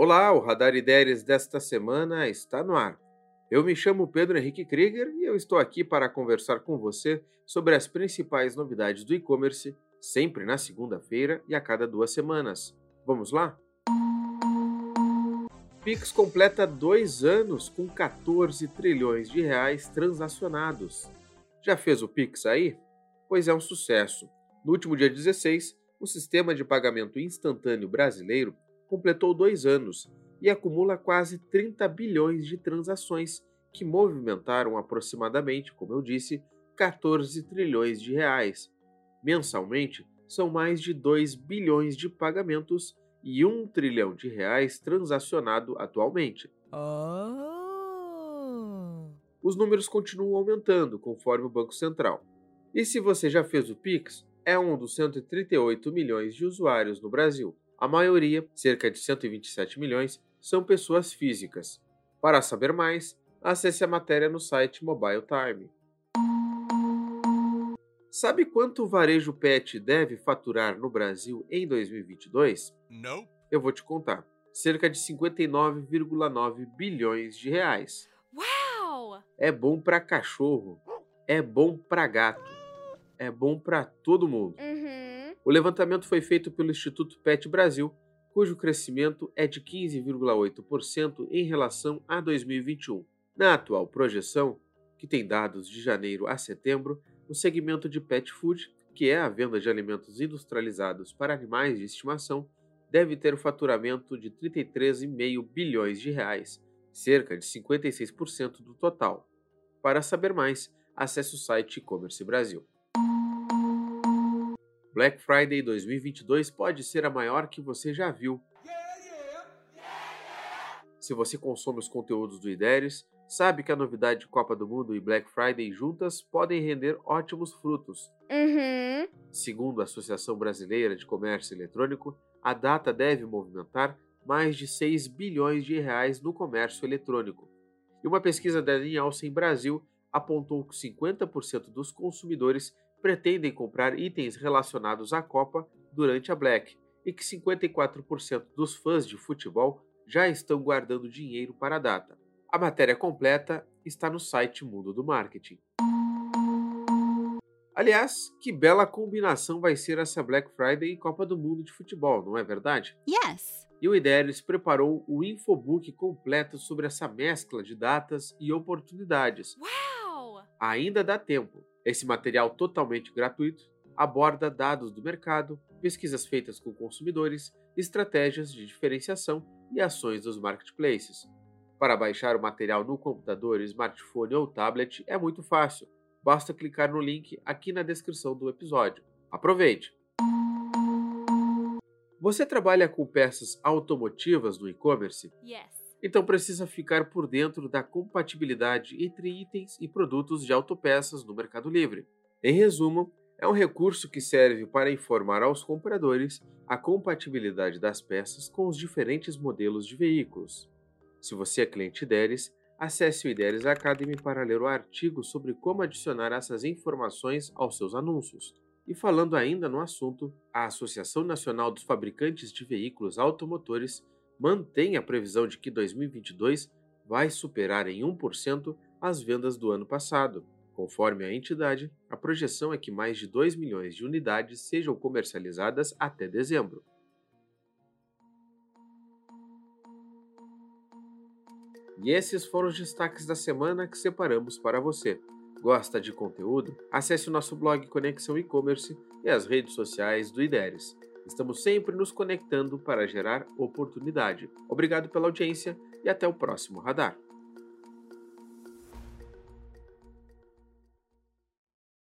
Olá, o Radar Ideias desta semana está no ar. Eu me chamo Pedro Henrique Krieger e eu estou aqui para conversar com você sobre as principais novidades do e-commerce, sempre na segunda-feira e a cada duas semanas. Vamos lá? Pix completa dois anos com 14 trilhões de reais transacionados. Já fez o Pix aí? Pois é um sucesso. No último dia 16, o sistema de pagamento instantâneo brasileiro completou dois anos e acumula quase 30 bilhões de transações, que movimentaram aproximadamente, como eu disse, 14 trilhões de reais. Mensalmente, são mais de 2 bilhões de pagamentos e 1 trilhão de reais transacionado atualmente. Oh. Os números continuam aumentando conforme o Banco Central. E se você já fez o Pix, é um dos 138 milhões de usuários no Brasil. A maioria, cerca de 127 milhões, são pessoas físicas. Para saber mais, acesse a matéria no site Mobile Time. Sabe quanto o varejo pet deve faturar no Brasil em 2022? Não. Eu vou te contar. Cerca de 59,9 bilhões de reais. Uau! É bom para cachorro, é bom para gato, é bom para todo mundo. O levantamento foi feito pelo Instituto PET Brasil, cujo crescimento é de 15,8% em relação a 2021. Na atual projeção, que tem dados de janeiro a setembro, o segmento de pet food, que é a venda de alimentos industrializados para animais de estimação, deve ter o faturamento de 33,5 bilhões de reais, cerca de 56% do total. Para saber mais, acesse o site e-commerce Brasil. Black Friday 2022 pode ser a maior que você já viu. Se você consome os conteúdos do IDERES, sabe que a novidade de Copa do Mundo e Black Friday juntas podem render ótimos frutos. Uhum. Segundo a Associação Brasileira de Comércio Eletrônico, a data deve movimentar mais de 6 bilhões de reais no comércio eletrônico. E uma pesquisa da Nielsen Brasil apontou que 50% dos consumidores pretendem comprar itens relacionados à Copa durante a Black e que 54% dos fãs de futebol já estão guardando dinheiro para a data. A matéria completa está no site Mundo do Marketing. Aliás, que bela combinação vai ser essa Black Friday e Copa do Mundo de futebol, não é verdade? Yes! E o Ideris preparou o infobook completo sobre essa mescla de datas e oportunidades. Uau! Ainda dá tempo. Esse material totalmente gratuito aborda dados do mercado, pesquisas feitas com consumidores, estratégias de diferenciação e ações dos marketplaces. Para baixar o material no computador, smartphone ou tablet é muito fácil. Basta clicar no link aqui na descrição do episódio. Aproveite! Você trabalha com peças automotivas no e-commerce? Yes. Então precisa ficar por dentro da compatibilidade entre itens e produtos de autopeças no Mercado Livre. Em resumo, é um recurso que serve para informar aos compradores a compatibilidade das peças com os diferentes modelos de veículos. Se você é cliente IDERES, acesse o IDERES Academy para ler o artigo sobre como adicionar essas informações aos seus anúncios. E falando ainda no assunto, a Associação Nacional dos Fabricantes de Veículos Automotores mantém a previsão de que 2022 vai superar em 1% as vendas do ano passado. Conforme a entidade, a projeção é que mais de 2 milhões de unidades sejam comercializadas até dezembro. E esses foram os destaques da semana que separamos para você. Gosta de conteúdo? Acesse o nosso blog Conexão E-Commerce e as redes sociais do IDERES. Estamos sempre nos conectando para gerar oportunidade. Obrigado pela audiência e até o próximo radar.